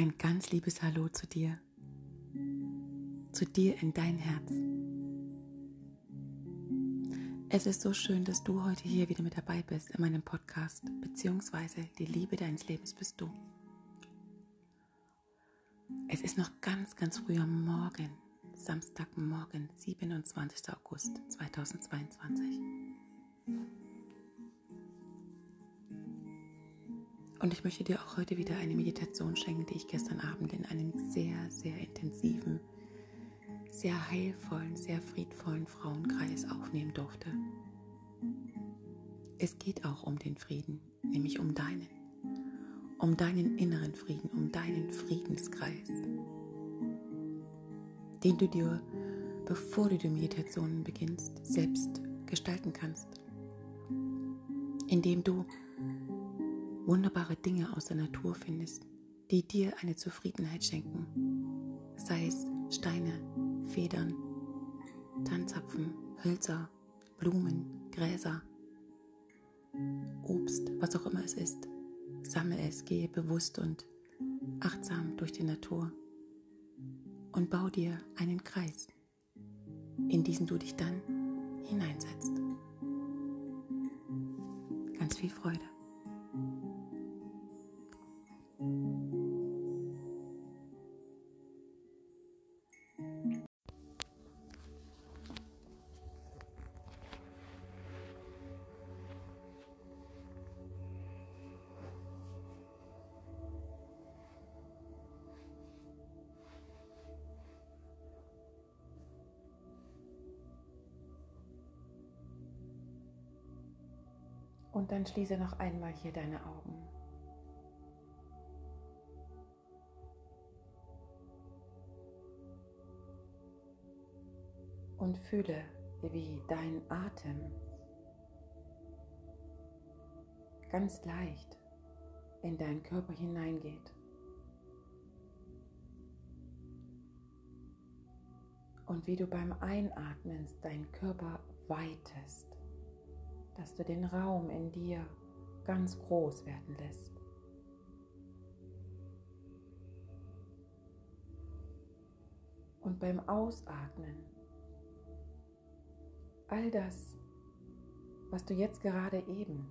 Ein ganz liebes Hallo zu dir, zu dir in dein Herz. Es ist so schön, dass du heute hier wieder mit dabei bist in meinem Podcast, beziehungsweise die Liebe deines Lebens bist du. Es ist noch ganz, ganz früh am Morgen, Samstagmorgen, 27. August 2022. Und ich möchte dir auch heute wieder eine Meditation schenken, die ich gestern Abend in einem sehr, sehr intensiven, sehr heilvollen, sehr friedvollen Frauenkreis aufnehmen durfte. Es geht auch um den Frieden, nämlich um deinen, um deinen inneren Frieden, um deinen Friedenskreis, den du dir, bevor du die Meditationen beginnst, selbst gestalten kannst, indem du wunderbare Dinge aus der Natur findest, die dir eine Zufriedenheit schenken, sei es Steine, Federn, Tanzapfen, Hölzer, Blumen, Gräser, Obst, was auch immer es ist. Sammle es, gehe bewusst und achtsam durch die Natur und bau dir einen Kreis, in diesen du dich dann hineinsetzt. Ganz viel Freude. Und dann schließe noch einmal hier deine Augen. Und fühle, wie dein Atem ganz leicht in deinen Körper hineingeht. Und wie du beim Einatmen deinen Körper weitest dass du den Raum in dir ganz groß werden lässt. Und beim Ausatmen, all das, was du jetzt gerade eben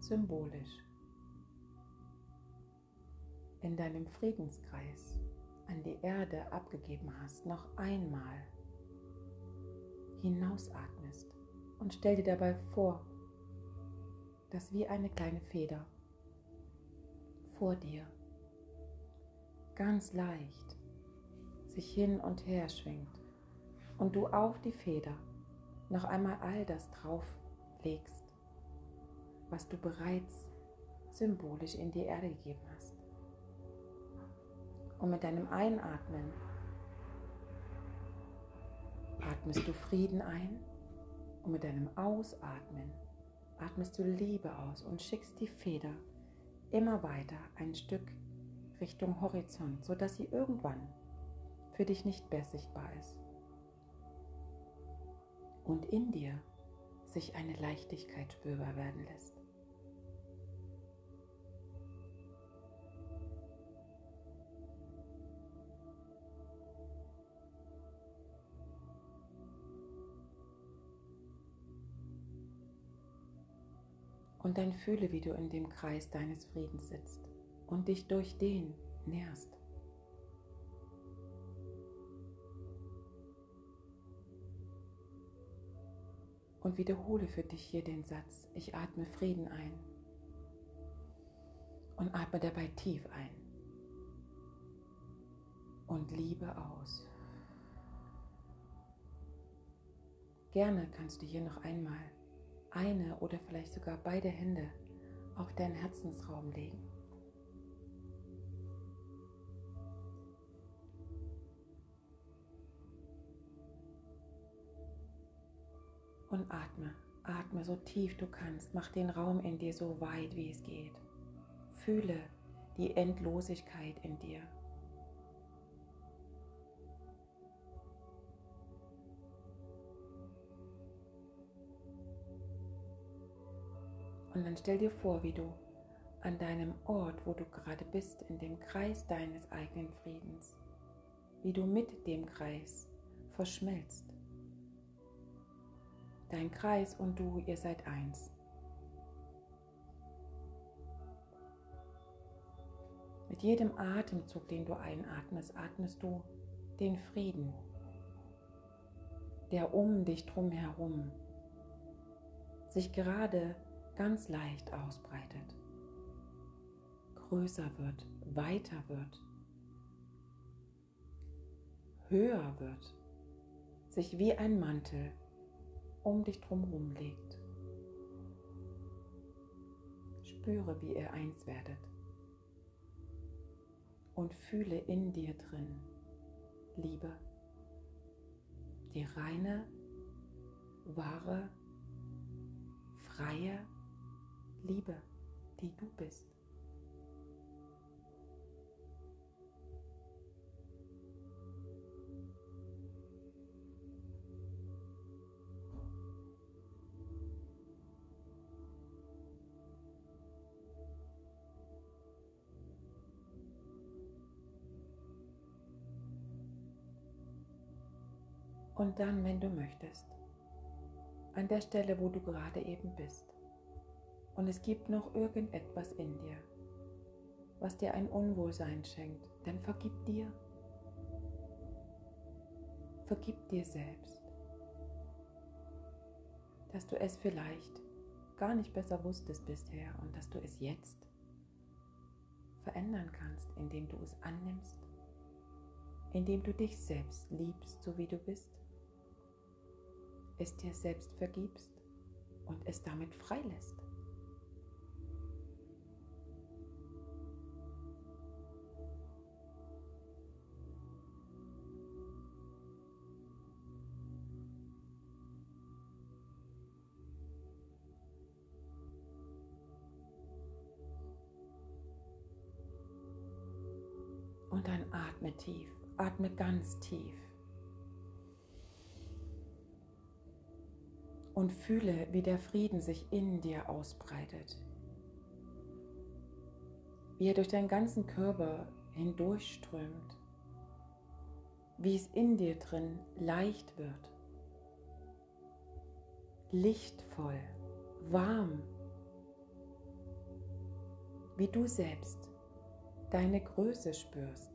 symbolisch in deinem Friedenskreis an die Erde abgegeben hast, noch einmal hinausatmest und stell dir dabei vor, das wie eine kleine Feder. Vor dir. Ganz leicht. Sich hin und her schwingt. Und du auf die Feder. Noch einmal all das drauf legst, was du bereits symbolisch in die Erde gegeben hast. Und mit deinem Einatmen atmest du Frieden ein. Und mit deinem Ausatmen atmest du Liebe aus und schickst die Feder immer weiter ein Stück Richtung Horizont, sodass sie irgendwann für dich nicht mehr sichtbar ist. Und in dir sich eine Leichtigkeit spürbar werden lässt. Und dann fühle, wie du in dem Kreis deines Friedens sitzt und dich durch den nährst. Und wiederhole für dich hier den Satz, ich atme Frieden ein und atme dabei tief ein und Liebe aus. Gerne kannst du hier noch einmal eine oder vielleicht sogar beide Hände auf deinen Herzensraum legen. Und atme, atme so tief du kannst, mach den Raum in dir so weit wie es geht. Fühle die Endlosigkeit in dir. Und dann stell dir vor, wie du an deinem Ort, wo du gerade bist, in dem Kreis deines eigenen Friedens, wie du mit dem Kreis verschmelzt. Dein Kreis und du, ihr seid eins. Mit jedem Atemzug, den du einatmest, atmest du den Frieden, der um dich drum herum sich gerade ganz leicht ausbreitet, größer wird, weiter wird, höher wird, sich wie ein Mantel um dich drumherum legt. Spüre, wie ihr eins werdet und fühle in dir drin Liebe, die reine, wahre, freie Liebe, die du bist. Und dann, wenn du möchtest, an der Stelle, wo du gerade eben bist, und es gibt noch irgendetwas in dir, was dir ein Unwohlsein schenkt, dann vergib dir. Vergib dir selbst, dass du es vielleicht gar nicht besser wusstest bisher und dass du es jetzt verändern kannst, indem du es annimmst, indem du dich selbst liebst, so wie du bist es dir selbst vergibst und es damit freilässt. Und dann atme tief, atme ganz tief. und fühle, wie der Frieden sich in dir ausbreitet, wie er durch deinen ganzen Körper hindurchströmt, wie es in dir drin leicht wird, lichtvoll, warm, wie du selbst deine Größe spürst.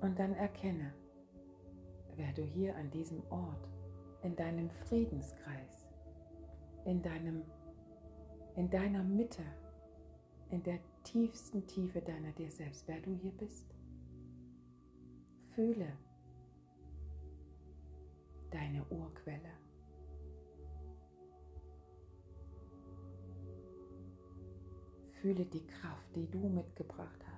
Und dann erkenne, wer du hier an diesem Ort, in deinem Friedenskreis, in, deinem, in deiner Mitte, in der tiefsten Tiefe deiner dir selbst, wer du hier bist. Fühle deine Urquelle. Fühle die Kraft, die du mitgebracht hast.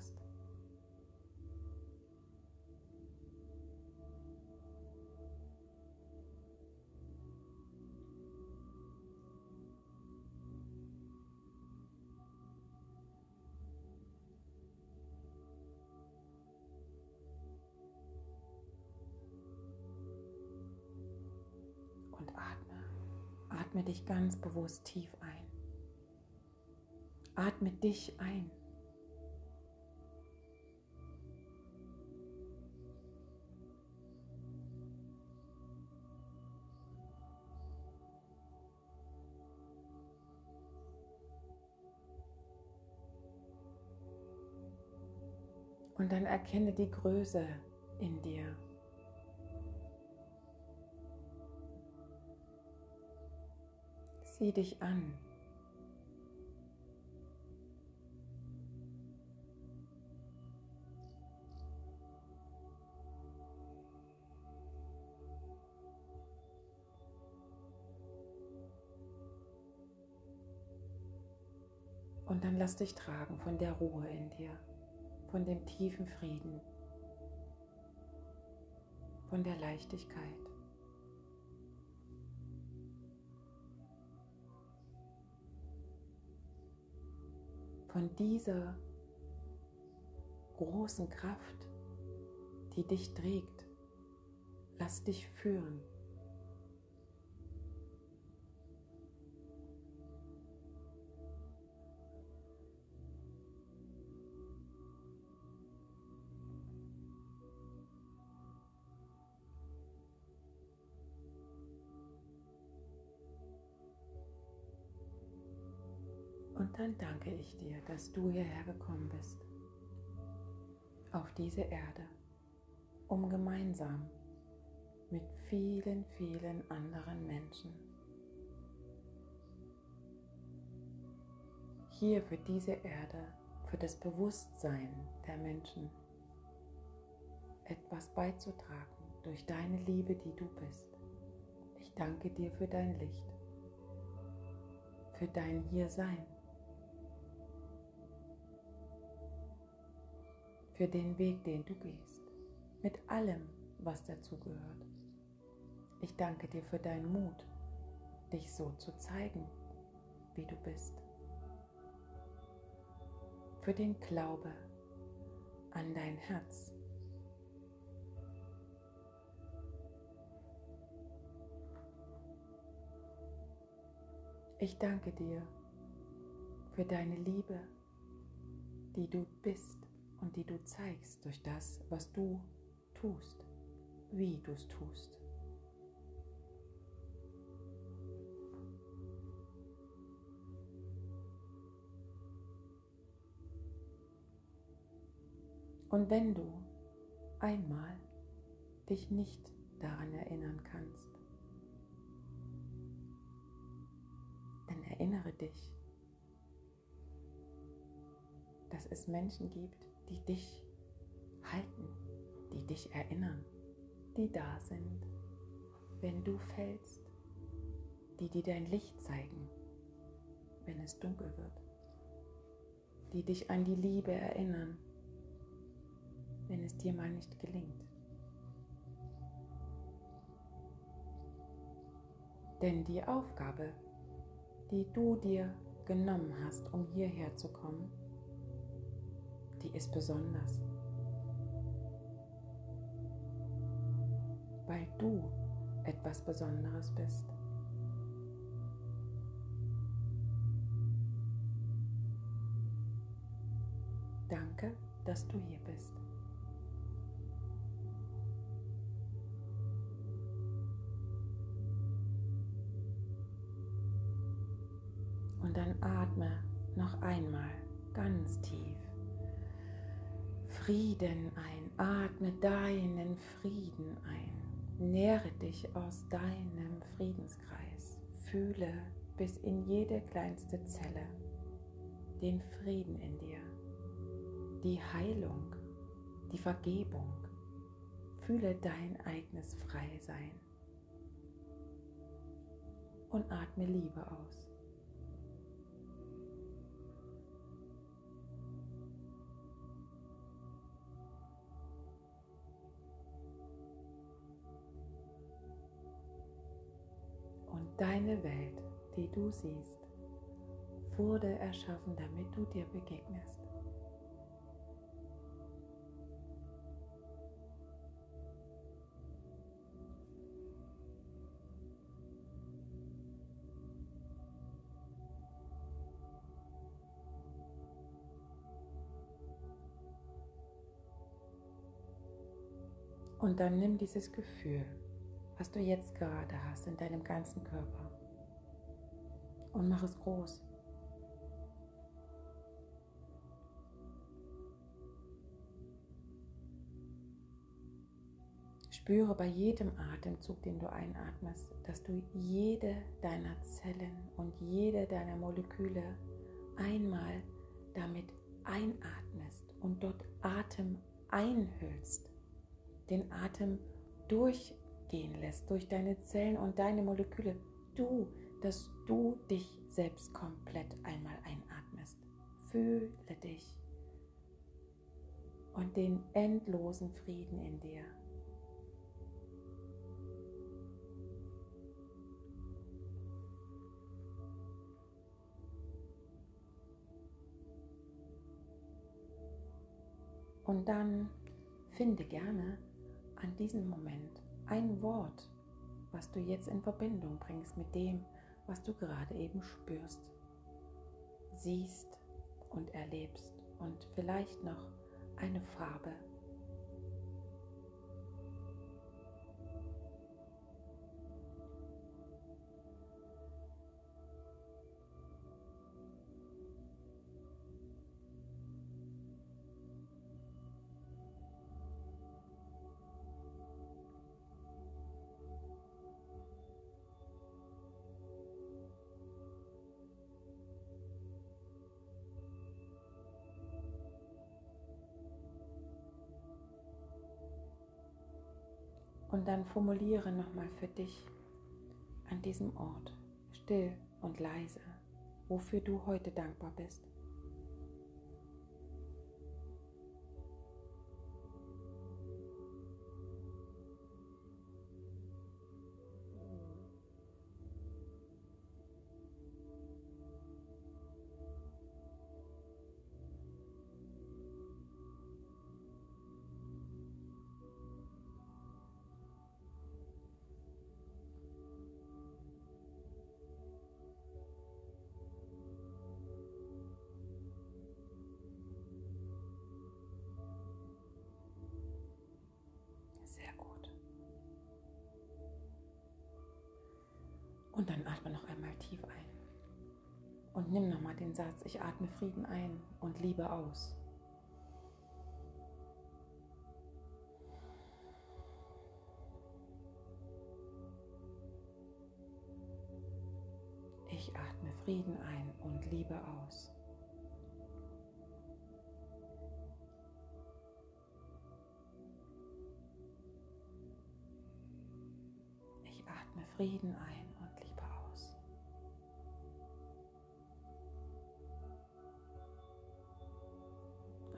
Atme dich ganz bewusst tief ein. Atme dich ein. Und dann erkenne die Größe in dir. Sieh dich an. Und dann lass dich tragen von der Ruhe in dir, von dem tiefen Frieden, von der Leichtigkeit. Von dieser großen Kraft, die dich trägt. Lass dich führen. Dann danke ich dir, dass du hierher gekommen bist, auf diese Erde, um gemeinsam mit vielen, vielen anderen Menschen hier für diese Erde, für das Bewusstsein der Menschen etwas beizutragen durch deine Liebe, die du bist. Ich danke dir für dein Licht, für dein Hiersein. Für den Weg, den du gehst, mit allem, was dazugehört. Ich danke dir für deinen Mut, dich so zu zeigen, wie du bist. Für den Glaube an dein Herz. Ich danke dir für deine Liebe, die du bist und die du zeigst durch das, was du tust, wie du es tust. Und wenn du einmal dich nicht daran erinnern kannst, dann erinnere dich, dass es Menschen gibt, die dich halten, die dich erinnern, die da sind, wenn du fällst, die dir dein Licht zeigen, wenn es dunkel wird, die dich an die Liebe erinnern, wenn es dir mal nicht gelingt. Denn die Aufgabe, die du dir genommen hast, um hierher zu kommen, die ist besonders. Weil du etwas Besonderes bist. Danke, dass du hier bist. Frieden ein. Atme deinen Frieden ein. Nähre dich aus deinem Friedenskreis. Fühle bis in jede kleinste Zelle den Frieden in dir, die Heilung, die Vergebung. Fühle dein eigenes Freisein und atme Liebe aus. Deine Welt, die du siehst, wurde erschaffen, damit du dir begegnest. Und dann nimm dieses Gefühl was du jetzt gerade hast in deinem ganzen Körper. Und mach es groß. Spüre bei jedem Atemzug, den du einatmest, dass du jede deiner Zellen und jede deiner Moleküle einmal damit einatmest und dort Atem einhüllst, den Atem durch gehen lässt durch deine Zellen und deine Moleküle. Du, dass du dich selbst komplett einmal einatmest. Fühle dich und den endlosen Frieden in dir. Und dann finde gerne an diesem Moment ein Wort, was du jetzt in Verbindung bringst mit dem, was du gerade eben spürst, siehst und erlebst. Und vielleicht noch eine Farbe Und dann formuliere nochmal für dich an diesem Ort, still und leise, wofür du heute dankbar bist. Und dann atme noch einmal tief ein. Und nimm nochmal den Satz, ich atme Frieden ein und Liebe aus. Ich atme Frieden ein und Liebe aus. Ich atme Frieden ein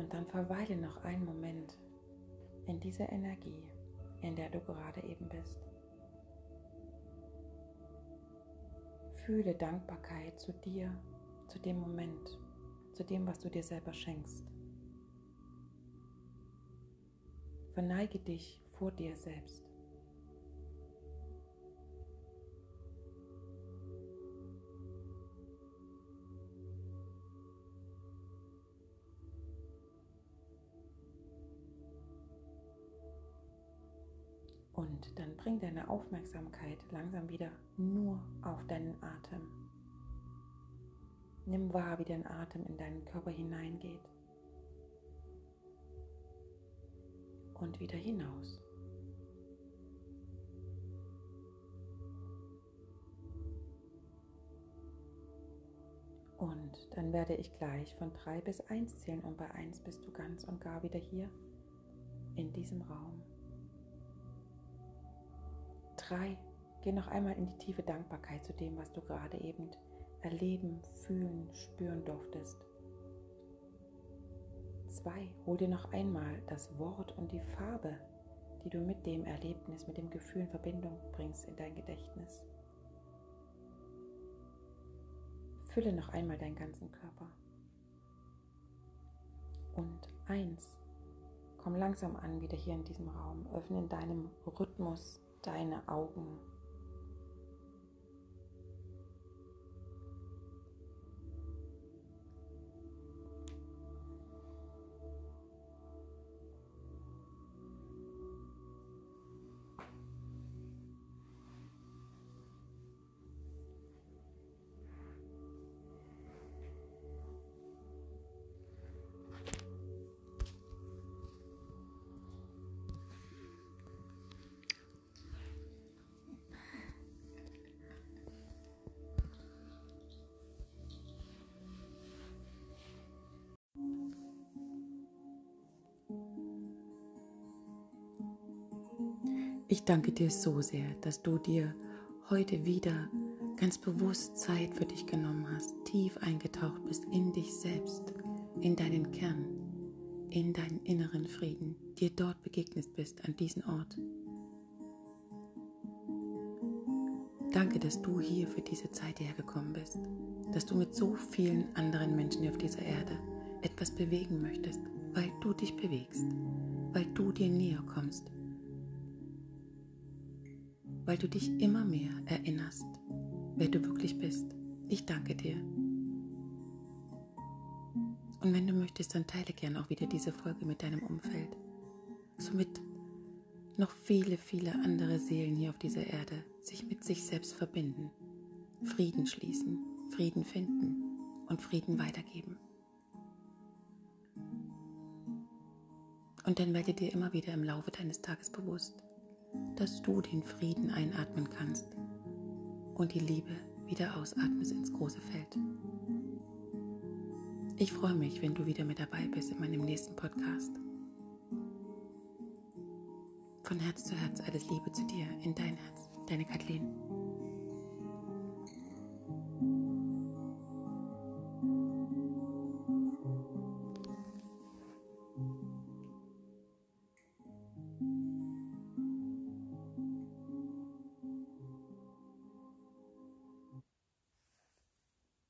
Und dann verweile noch einen Moment in dieser Energie, in der du gerade eben bist. Fühle Dankbarkeit zu dir, zu dem Moment, zu dem, was du dir selber schenkst. Verneige dich vor dir selbst. Dann bring deine Aufmerksamkeit langsam wieder nur auf deinen Atem. Nimm wahr, wie dein Atem in deinen Körper hineingeht und wieder hinaus. Und dann werde ich gleich von 3 bis 1 zählen und bei 1 bist du ganz und gar wieder hier in diesem Raum. Drei, geh noch einmal in die tiefe Dankbarkeit zu dem, was du gerade eben erleben, fühlen, spüren durftest. Zwei, hol dir noch einmal das Wort und die Farbe, die du mit dem Erlebnis, mit dem Gefühl in Verbindung bringst in dein Gedächtnis. Fülle noch einmal deinen ganzen Körper. Und eins, komm langsam an, wieder hier in diesem Raum. Öffne in deinem Rhythmus deine Augen. Ich danke dir so sehr, dass du dir heute wieder ganz bewusst Zeit für dich genommen hast, tief eingetaucht bist in dich selbst, in deinen Kern, in deinen inneren Frieden, dir dort begegnet bist an diesem Ort. Danke, dass du hier für diese Zeit hergekommen bist, dass du mit so vielen anderen Menschen auf dieser Erde etwas bewegen möchtest, weil du dich bewegst, weil du dir näher kommst, weil du dich immer mehr erinnerst, wer du wirklich bist. Ich danke dir. Und wenn du möchtest, dann teile gerne auch wieder diese Folge mit deinem Umfeld. Somit noch viele, viele andere Seelen hier auf dieser Erde sich mit sich selbst verbinden, Frieden schließen, Frieden finden und Frieden weitergeben. Und dann werde dir immer wieder im Laufe deines Tages bewusst, dass du den Frieden einatmen kannst und die Liebe wieder ausatmest ins große Feld. Ich freue mich, wenn du wieder mit dabei bist in meinem nächsten Podcast. Von Herz zu Herz alles Liebe zu dir, in dein Herz, deine Kathleen.